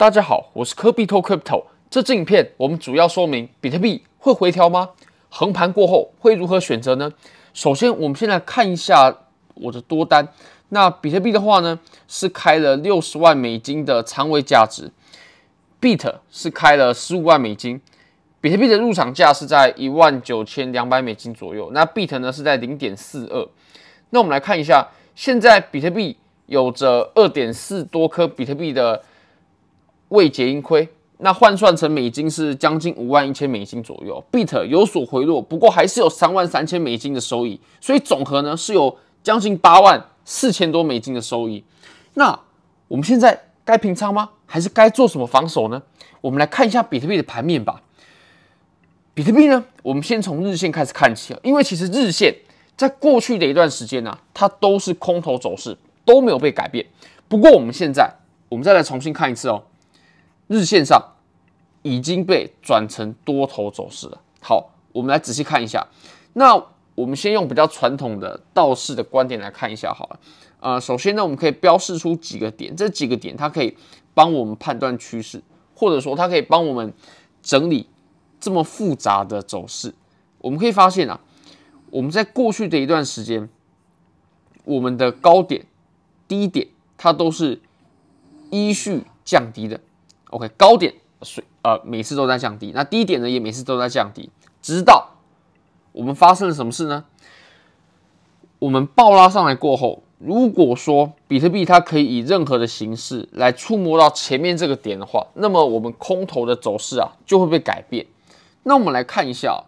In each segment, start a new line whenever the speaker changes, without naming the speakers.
大家好，我是科比托 Crypto。这支影片我们主要说明比特币会回调吗？横盘过后会如何选择呢？首先，我们先来看一下我的多单。那比特币的话呢，是开了六十万美金的仓位价值，Bit 是开了十五万美金。比特币的入场价是在一万九千两百美金左右，那 Bit 呢是在零点四二。那我们来看一下，现在比特币有着二点四多颗比特币的。未结盈亏，那换算成美金是将近五万一千美金左右。Bit 有所回落，不过还是有三万三千美金的收益，所以总和呢是有将近八万四千多美金的收益。那我们现在该平仓吗？还是该做什么防守呢？我们来看一下比特币的盘面吧。比特币呢，我们先从日线开始看起，因为其实日线在过去的一段时间呢、它都是空头走势，都没有被改变。不过我们现在，我们再来重新看一次哦。日线上已经被转成多头走势了。好，我们来仔细看一下。那我们先用比较传统的道氏的观点来看一下好了。呃，首先呢，我们可以标示出几个点，这几个点它可以帮我们判断趋势，或者说它可以帮我们整理这么复杂的走势。我们可以发现啊，我们在过去的一段时间，我们的高点、低点它都是依序降低的。OK，高点水呃每次都在降低，那低点呢也每次都在降低，直到我们发生了什么事呢？我们暴拉上来过后，如果说比特币它可以以任何的形式来触摸到前面这个点的话，那么我们空头的走势啊就会被改变。那我们来看一下，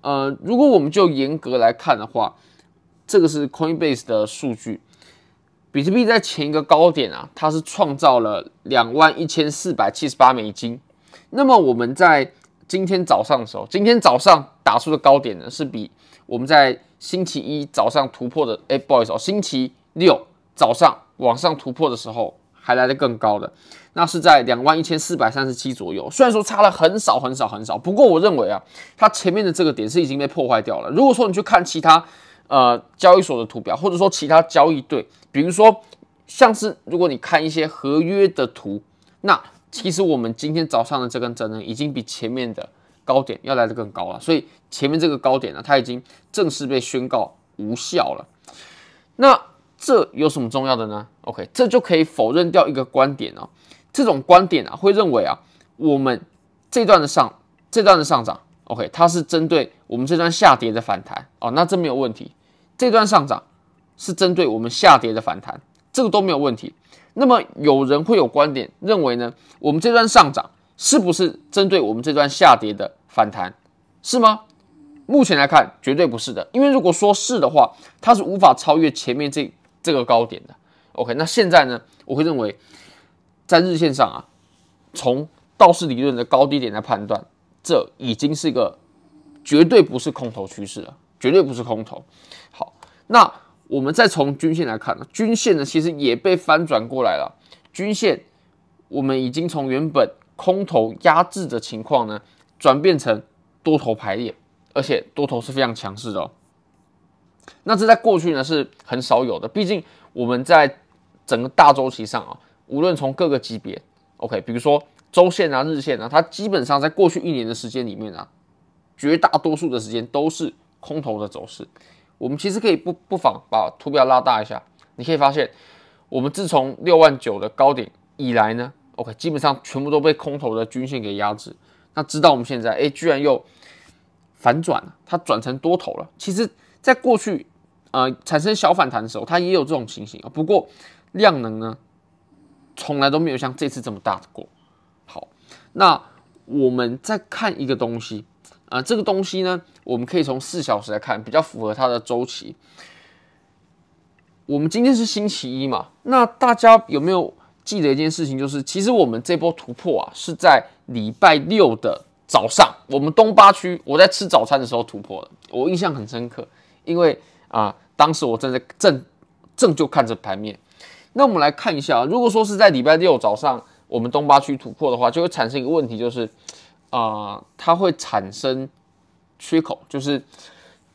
呃，如果我们就严格来看的话，这个是 Coinbase 的数据。比特币在前一个高点啊，它是创造了两万一千四百七十八美金。那么我们在今天早上的时候，今天早上打出的高点呢，是比我们在星期一早上突破的，哎，不好意思哦，星期六早上往上突破的时候还来得更高的，那是在两万一千四百三十七左右。虽然说差了很少很少很少，不过我认为啊，它前面的这个点是已经被破坏掉了。如果说你去看其他。呃，交易所的图表，或者说其他交易对，比如说像是如果你看一些合约的图，那其实我们今天早上的这根针呢，已经比前面的高点要来得更高了，所以前面这个高点呢，它已经正式被宣告无效了。那这有什么重要的呢？OK，这就可以否认掉一个观点哦，这种观点啊，会认为啊，我们这段的上这段的上涨。OK，它是针对我们这段下跌的反弹哦，那这没有问题。这段上涨是针对我们下跌的反弹，这个都没有问题。那么有人会有观点认为呢，我们这段上涨是不是针对我们这段下跌的反弹？是吗？目前来看，绝对不是的。因为如果说是的话，它是无法超越前面这这个高点的。OK，那现在呢，我会认为在日线上啊，从道氏理论的高低点来判断。这已经是一个绝对不是空头趋势了，绝对不是空头。好，那我们再从均线来看，均线呢其实也被翻转过来了。均线我们已经从原本空头压制的情况呢，转变成多头排列，而且多头是非常强势的哦。那这在过去呢是很少有的，毕竟我们在整个大周期上啊，无论从各个级别，OK，比如说。周线啊，日线啊，它基本上在过去一年的时间里面啊，绝大多数的时间都是空头的走势。我们其实可以不不妨把图表拉大一下，你可以发现，我们自从六万九的高点以来呢，OK，基本上全部都被空头的均线给压制。那直到我们现在，哎，居然又反转了，它转成多头了。其实，在过去呃产生小反弹的时候，它也有这种情形啊。不过量能呢，从来都没有像这次这么大的过。好那我们再看一个东西啊，这个东西呢，我们可以从四小时来看，比较符合它的周期。我们今天是星期一嘛，那大家有没有记得一件事情？就是其实我们这波突破啊，是在礼拜六的早上，我们东八区我在吃早餐的时候突破的，我印象很深刻，因为啊，当时我正在正正就看着盘面。那我们来看一下，如果说是在礼拜六早上。我们东八区突破的话，就会产生一个问题，就是啊、它会产生缺口，就是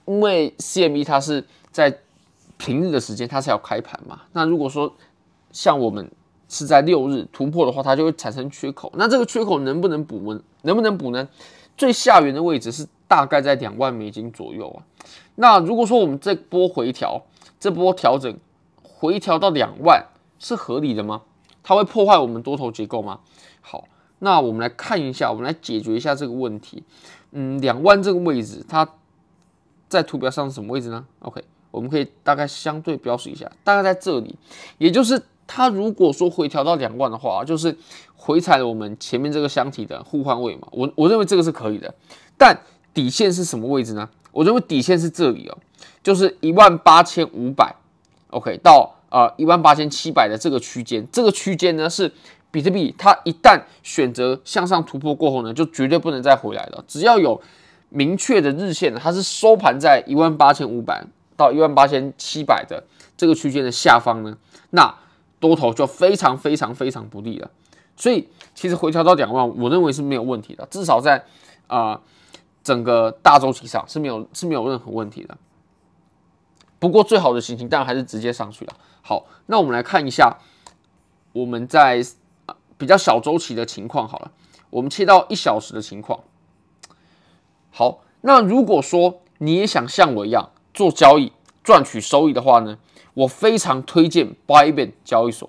因为 CME 它是在平日的时间它才要开盘嘛。那如果说像我们是在六日突破的话，它就会产生缺口。那这个缺口能不能补呢？能不能补呢？最下缘的位置是大概在两万美金左右啊。那如果说我们这波回调，这波调整回调到两万是合理的吗？它会破坏我们多头结构吗？好，那我们来看一下，我们来解决一下这个问题。嗯，两万这个位置，它在图表上是什么位置呢？OK，我们可以大概相对标示一下，大概在这里，也就是它如果说回调到两万的话，就是回踩了我们前面这个箱体的互换位嘛。我我认为这个是可以的，但底线是什么位置呢？我认为底线是这里哦，就是一万八千五百，OK 到。啊，一万八千七百的这个区间，这个区间呢是比特币，它一旦选择向上突破过后呢，就绝对不能再回来了。只要有明确的日线，它是收盘在一万八千五百到一万八千七百的这个区间的下方呢，那多头就非常非常非常不利了。所以其实回调到两万，我认为是没有问题的，至少在啊、整个大周期上是没有是没有任何问题的。不过最好的行情当然还是直接上去了。好，那我们来看一下我们在比较小周期的情况。好了，我们切到一小时的情况。好，那如果说你也想像我一样做交易赚取收益的话呢，我非常推荐 Bybit 交易所。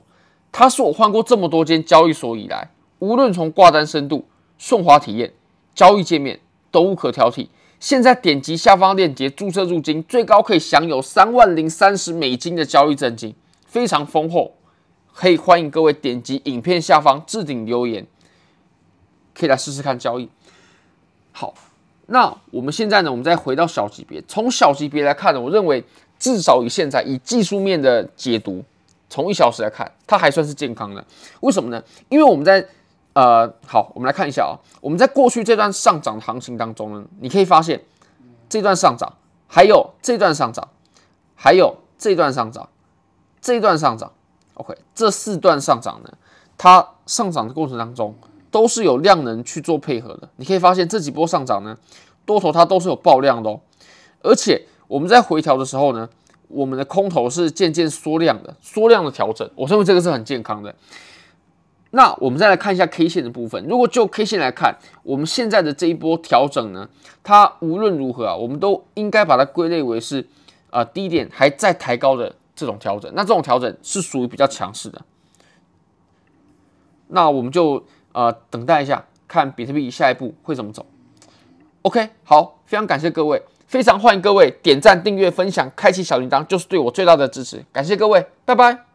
它是我换过这么多间交易所以来，无论从挂单深度、顺滑体验、交易界面都无可挑剔。现在点击下方链接注册入金，最高可以享有三万零三十美金的交易赠金。非常丰厚，可以欢迎各位点击影片下方置顶留言，可以来试试看交易。好，那我们现在呢？我们再回到小级别，从小级别来看呢，我认为至少以现在以技术面的解读，从一小时来看，它还算是健康的。为什么呢？因为我们在呃，好，我们来看一下啊，我们在过去这段上涨的行情当中呢，你可以发现这段上涨，还有这段上涨，还有这段上涨。这段上涨，OK，这四段上涨呢，它上涨的过程当中都是有量能去做配合的。你可以发现这几波上涨呢，多头它都是有爆量的哦。而且我们在回调的时候呢，我们的空头是渐渐缩量的，缩量的调整，我认为这个是很健康的。那我们再来看一下 K 线的部分，如果就 K 线来看，我们现在的这一波调整呢，它无论如何啊，我们都应该把它归类为是啊、呃、低点还在抬高的。这种调整，那这种调整是属于比较强势的。那我们就呃等待一下，看比特币下一步会怎么走。OK，好，非常感谢各位，非常欢迎各位点赞、订阅、分享、开启小铃铛，就是对我最大的支持。感谢各位，拜拜。